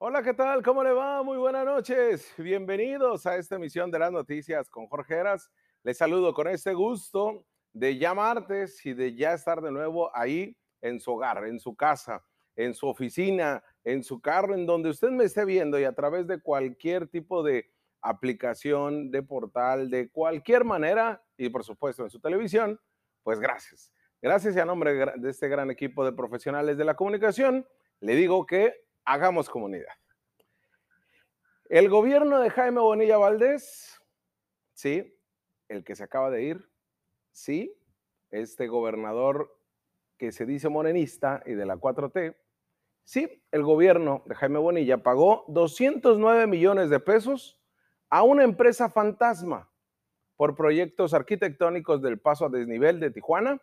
Hola, ¿qué tal? ¿Cómo le va? Muy buenas noches. Bienvenidos a esta emisión de las noticias con Jorge Heras. Les saludo con este gusto de ya martes y de ya estar de nuevo ahí en su hogar, en su casa, en su oficina, en su carro, en donde usted me esté viendo y a través de cualquier tipo de aplicación, de portal, de cualquier manera y por supuesto en su televisión, pues gracias. Gracias y a nombre de este gran equipo de profesionales de la comunicación, le digo que hagamos comunidad. El gobierno de Jaime Bonilla Valdés, sí, el que se acaba de ir, sí, este gobernador que se dice morenista y de la 4T, sí, el gobierno de Jaime Bonilla pagó 209 millones de pesos a una empresa fantasma por proyectos arquitectónicos del paso a desnivel de Tijuana,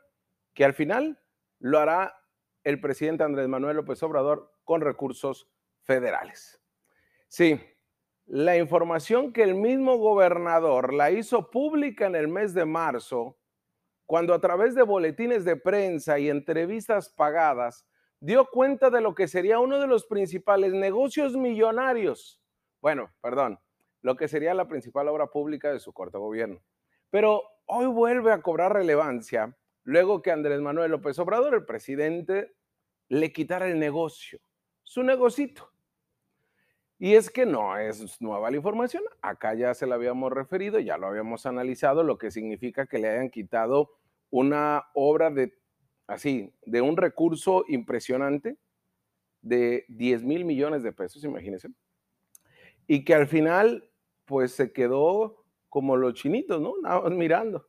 que al final lo hará el presidente Andrés Manuel López Obrador con recursos federales. Sí, la información que el mismo gobernador la hizo pública en el mes de marzo, cuando a través de boletines de prensa y entrevistas pagadas dio cuenta de lo que sería uno de los principales negocios millonarios, bueno, perdón, lo que sería la principal obra pública de su corto gobierno. Pero hoy vuelve a cobrar relevancia luego que Andrés Manuel López Obrador, el presidente, le quitara el negocio, su negocito. Y es que no es nueva la información, acá ya se la habíamos referido, ya lo habíamos analizado, lo que significa que le hayan quitado una obra de, así, de un recurso impresionante de 10 mil millones de pesos, imagínense, y que al final, pues se quedó como los chinitos, ¿no? Nada mirando.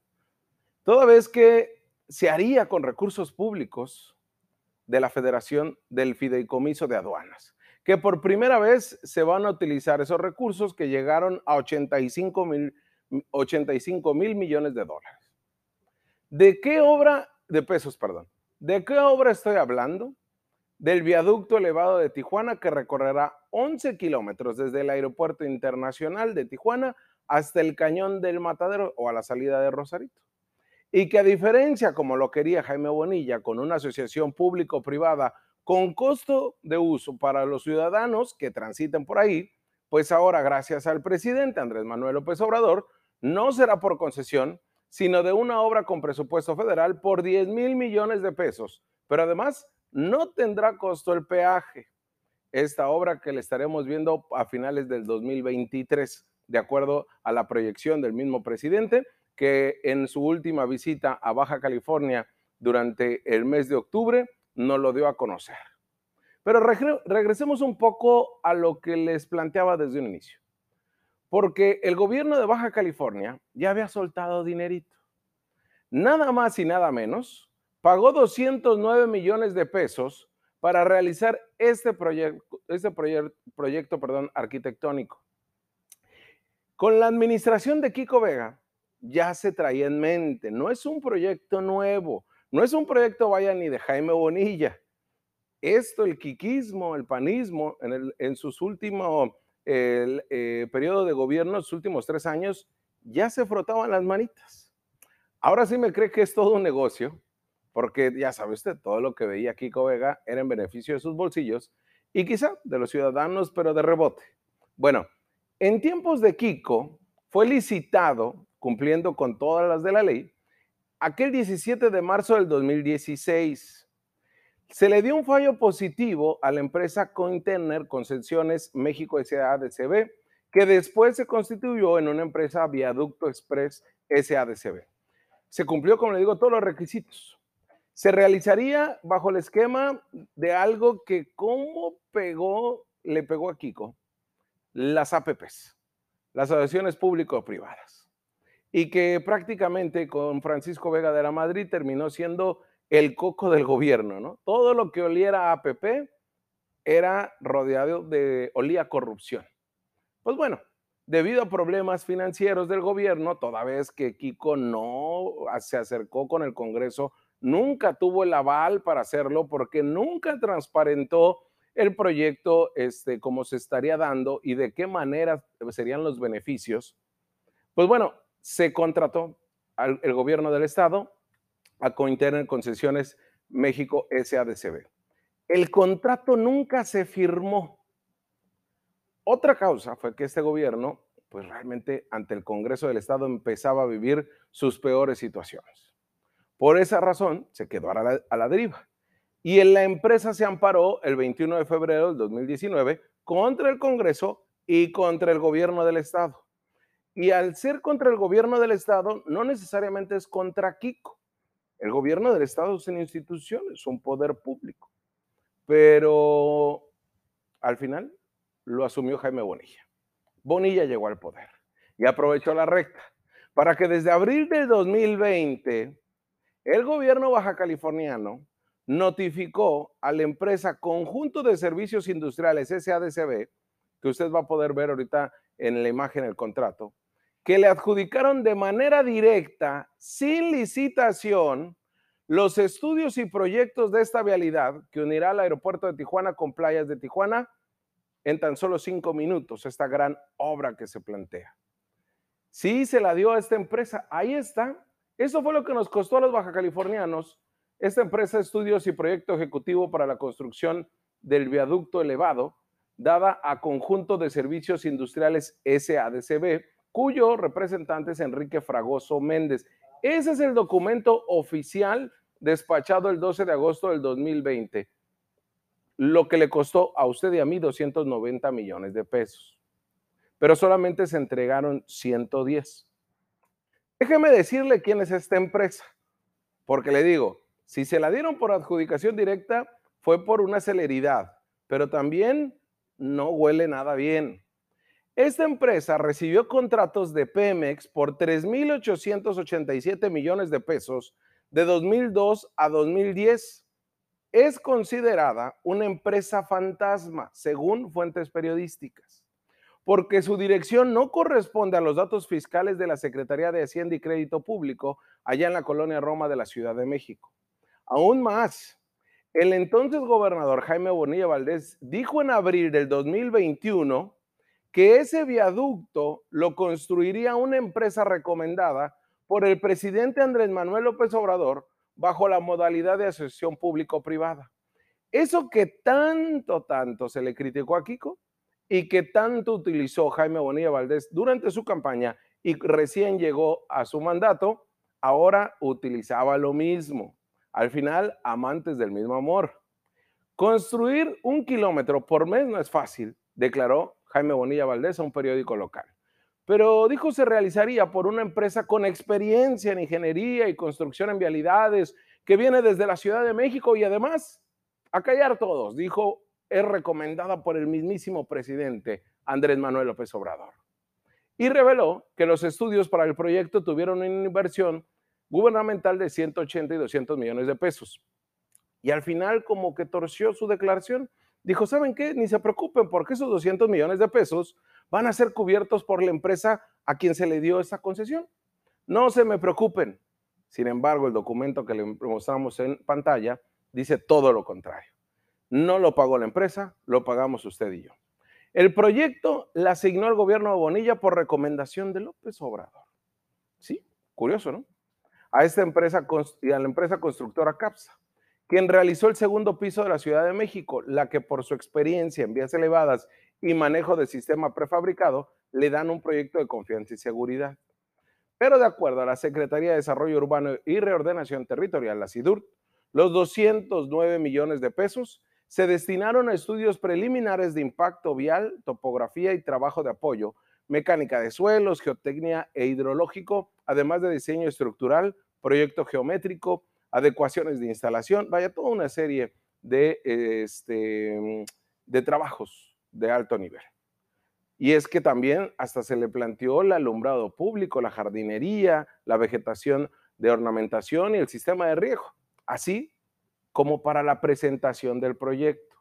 Toda vez que se haría con recursos públicos de la Federación del Fideicomiso de Aduanas que por primera vez se van a utilizar esos recursos que llegaron a 85 mil, 85 mil millones de dólares. ¿De qué obra, de pesos, perdón? ¿De qué obra estoy hablando? Del viaducto elevado de Tijuana que recorrerá 11 kilómetros desde el aeropuerto internacional de Tijuana hasta el cañón del Matadero o a la salida de Rosarito. Y que a diferencia, como lo quería Jaime Bonilla, con una asociación público-privada con costo de uso para los ciudadanos que transiten por ahí, pues ahora gracias al presidente Andrés Manuel López Obrador, no será por concesión, sino de una obra con presupuesto federal por 10 mil millones de pesos, pero además no tendrá costo el peaje. Esta obra que le estaremos viendo a finales del 2023, de acuerdo a la proyección del mismo presidente, que en su última visita a Baja California durante el mes de octubre no lo dio a conocer. Pero regresemos un poco a lo que les planteaba desde un inicio. Porque el gobierno de Baja California ya había soltado dinerito. Nada más y nada menos, pagó 209 millones de pesos para realizar este, proyecto, este proyecto perdón, arquitectónico. Con la administración de Kiko Vega ya se traía en mente, no es un proyecto nuevo, no es un proyecto, vaya, ni de Jaime Bonilla. Esto, el quiquismo, el panismo, en, sus últimos el, eh, periodo de gobierno, sus últimos tres años, ya se frotaban las manitas. Ahora sí me cree que es todo un negocio, porque ya sabe usted, todo lo que veía Kiko Vega era en beneficio de sus bolsillos y quizá de los ciudadanos, pero de rebote. Bueno, en tiempos de Kiko fue licitado, cumpliendo con todas las de la ley, aquel 17 de marzo del 2016, se le dio un fallo positivo a la empresa Cointener Concesiones México SADCB, que después se constituyó en una empresa Viaducto Express SADCB. Se cumplió, como le digo, todos los requisitos. Se realizaría bajo el esquema de algo que como pegó, le pegó a Kiko, las APPs, las asociaciones público-privadas y que prácticamente con Francisco Vega de la Madrid terminó siendo el coco del gobierno, ¿no? Todo lo que oliera a APP era rodeado de, olía corrupción. Pues bueno, debido a problemas financieros del gobierno, toda vez que Kiko no se acercó con el Congreso, nunca tuvo el aval para hacerlo porque nunca transparentó el proyecto, este, cómo se estaría dando y de qué manera serían los beneficios. Pues bueno, se contrató al gobierno del estado a Cointer Concesiones México SADCB. El contrato nunca se firmó. Otra causa fue que este gobierno, pues realmente ante el Congreso del Estado empezaba a vivir sus peores situaciones. Por esa razón se quedó a la, a la deriva. Y en la empresa se amparó el 21 de febrero del 2019 contra el Congreso y contra el gobierno del Estado. Y al ser contra el gobierno del Estado, no necesariamente es contra Kiko. El gobierno del Estado es una institución, es un poder público. Pero al final lo asumió Jaime Bonilla. Bonilla llegó al poder y aprovechó la recta para que desde abril del 2020 el gobierno baja californiano notificó a la empresa Conjunto de Servicios Industriales SADCB, que usted va a poder ver ahorita en la imagen el contrato, que le adjudicaron de manera directa, sin licitación, los estudios y proyectos de esta vialidad que unirá al aeropuerto de Tijuana con playas de Tijuana en tan solo cinco minutos, esta gran obra que se plantea. Sí, se la dio a esta empresa, ahí está. Eso fue lo que nos costó a los baja californianos esta empresa estudios y proyecto ejecutivo para la construcción del viaducto elevado, dada a Conjunto de Servicios Industriales SADCB, cuyo representante es Enrique Fragoso Méndez. Ese es el documento oficial despachado el 12 de agosto del 2020, lo que le costó a usted y a mí 290 millones de pesos. Pero solamente se entregaron 110. Déjeme decirle quién es esta empresa, porque le digo, si se la dieron por adjudicación directa, fue por una celeridad, pero también no huele nada bien. Esta empresa recibió contratos de Pemex por 3.887 millones de pesos de 2002 a 2010. Es considerada una empresa fantasma, según fuentes periodísticas, porque su dirección no corresponde a los datos fiscales de la Secretaría de Hacienda y Crédito Público allá en la colonia Roma de la Ciudad de México. Aún más, el entonces gobernador Jaime Bonilla Valdés dijo en abril del 2021 que ese viaducto lo construiría una empresa recomendada por el presidente Andrés Manuel López Obrador bajo la modalidad de asociación público-privada. Eso que tanto, tanto se le criticó a Kiko y que tanto utilizó Jaime Bonilla Valdés durante su campaña y recién llegó a su mandato, ahora utilizaba lo mismo. Al final, amantes del mismo amor. Construir un kilómetro por mes no es fácil, declaró Jaime Bonilla Valdés a un periódico local. Pero dijo se realizaría por una empresa con experiencia en ingeniería y construcción en vialidades que viene desde la Ciudad de México y además, a callar todos, dijo, es recomendada por el mismísimo presidente Andrés Manuel López Obrador. Y reveló que los estudios para el proyecto tuvieron una inversión gubernamental de 180 y 200 millones de pesos. Y al final como que torció su declaración dijo, ¿saben qué? Ni se preocupen porque esos 200 millones de pesos van a ser cubiertos por la empresa a quien se le dio esa concesión. No se me preocupen. Sin embargo, el documento que le mostramos en pantalla dice todo lo contrario. No lo pagó la empresa, lo pagamos usted y yo. El proyecto le asignó el gobierno de Bonilla por recomendación de López Obrador. Sí, curioso, ¿no? A esta empresa y a la empresa constructora CAPSA quien realizó el segundo piso de la Ciudad de México, la que por su experiencia en vías elevadas y manejo de sistema prefabricado le dan un proyecto de confianza y seguridad. Pero de acuerdo a la Secretaría de Desarrollo Urbano y Reordenación Territorial, la SIDUR, los 209 millones de pesos se destinaron a estudios preliminares de impacto vial, topografía y trabajo de apoyo, mecánica de suelos, geotecnia e hidrológico, además de diseño estructural, proyecto geométrico, adecuaciones de instalación, vaya, toda una serie de, este, de trabajos de alto nivel. Y es que también hasta se le planteó el alumbrado público, la jardinería, la vegetación de ornamentación y el sistema de riego, así como para la presentación del proyecto.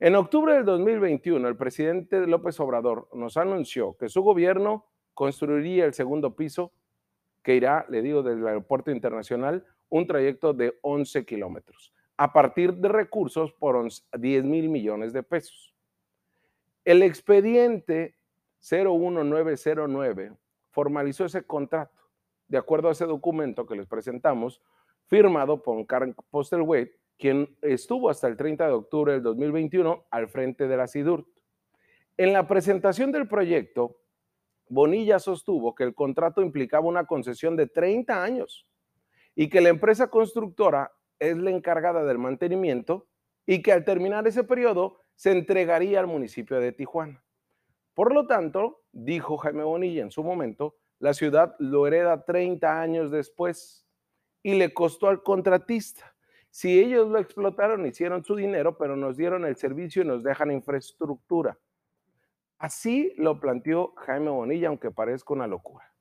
En octubre del 2021, el presidente López Obrador nos anunció que su gobierno construiría el segundo piso que irá, le digo, del aeropuerto internacional un trayecto de 11 kilómetros a partir de recursos por 10 mil millones de pesos. El expediente 01909 formalizó ese contrato de acuerdo a ese documento que les presentamos, firmado por Karen Postelweight, quien estuvo hasta el 30 de octubre del 2021 al frente de la SIDURT. En la presentación del proyecto, Bonilla sostuvo que el contrato implicaba una concesión de 30 años y que la empresa constructora es la encargada del mantenimiento y que al terminar ese periodo se entregaría al municipio de Tijuana. Por lo tanto, dijo Jaime Bonilla en su momento, la ciudad lo hereda 30 años después y le costó al contratista. Si ellos lo explotaron, hicieron su dinero, pero nos dieron el servicio y nos dejan infraestructura. Así lo planteó Jaime Bonilla, aunque parezca una locura.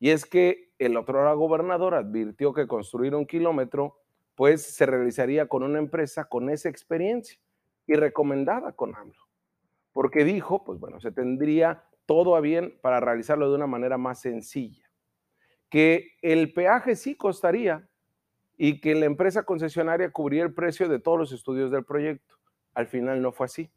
Y es que el otro gobernador advirtió que construir un kilómetro pues se realizaría con una empresa con esa experiencia y recomendada con AMLO. Porque dijo, pues bueno, se tendría todo a bien para realizarlo de una manera más sencilla. Que el peaje sí costaría y que la empresa concesionaria cubría el precio de todos los estudios del proyecto. Al final no fue así.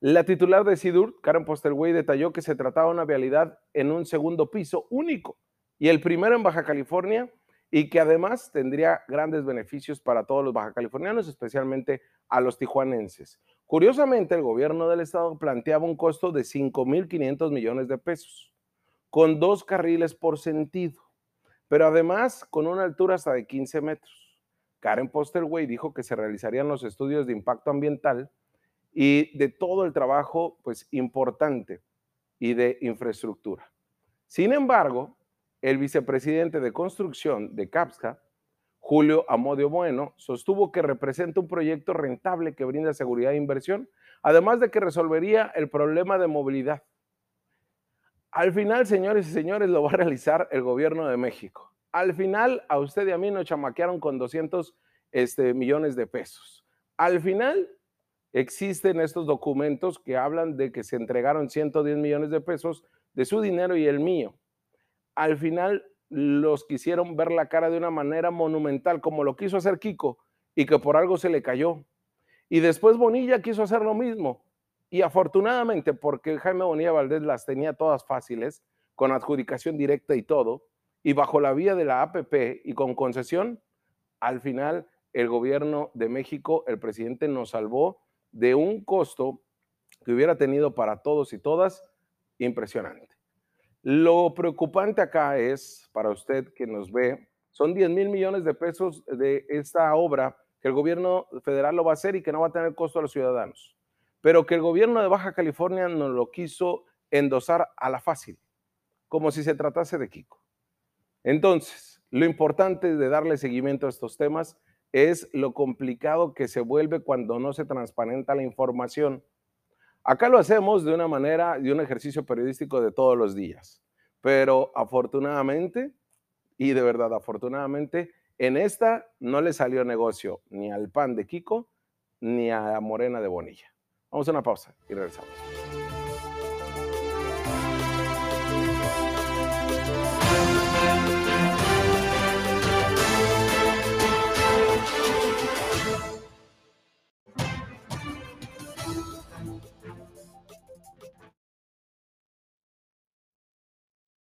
La titular de SIDUR, Karen Postelway, detalló que se trataba de una vialidad en un segundo piso único y el primero en Baja California y que además tendría grandes beneficios para todos los baja californianos, especialmente a los tijuanenses. Curiosamente, el gobierno del estado planteaba un costo de 5.500 millones de pesos, con dos carriles por sentido, pero además con una altura hasta de 15 metros. Karen Postelway dijo que se realizarían los estudios de impacto ambiental y de todo el trabajo pues importante y de infraestructura. Sin embargo, el vicepresidente de construcción de CAPSCA, Julio Amodio Bueno, sostuvo que representa un proyecto rentable que brinda seguridad e inversión, además de que resolvería el problema de movilidad. Al final, señores y señores, lo va a realizar el gobierno de México. Al final, a usted y a mí nos chamaquearon con 200 este, millones de pesos. Al final, existen estos documentos que hablan de que se entregaron 110 millones de pesos de su dinero y el mío. Al final los quisieron ver la cara de una manera monumental, como lo quiso hacer Kiko, y que por algo se le cayó. Y después Bonilla quiso hacer lo mismo. Y afortunadamente, porque Jaime Bonilla Valdés las tenía todas fáciles, con adjudicación directa y todo, y bajo la vía de la APP y con concesión, al final el gobierno de México, el presidente nos salvó de un costo que hubiera tenido para todos y todas impresionante. Lo preocupante acá es, para usted que nos ve, son 10 mil millones de pesos de esta obra que el gobierno federal lo va a hacer y que no va a tener costo a los ciudadanos, pero que el gobierno de Baja California no lo quiso endosar a la fácil, como si se tratase de Kiko. Entonces, lo importante de darle seguimiento a estos temas es lo complicado que se vuelve cuando no se transparenta la información. Acá lo hacemos de una manera, de un ejercicio periodístico de todos los días, pero afortunadamente, y de verdad afortunadamente, en esta no le salió negocio ni al pan de Kiko ni a la morena de Bonilla. Vamos a una pausa y regresamos.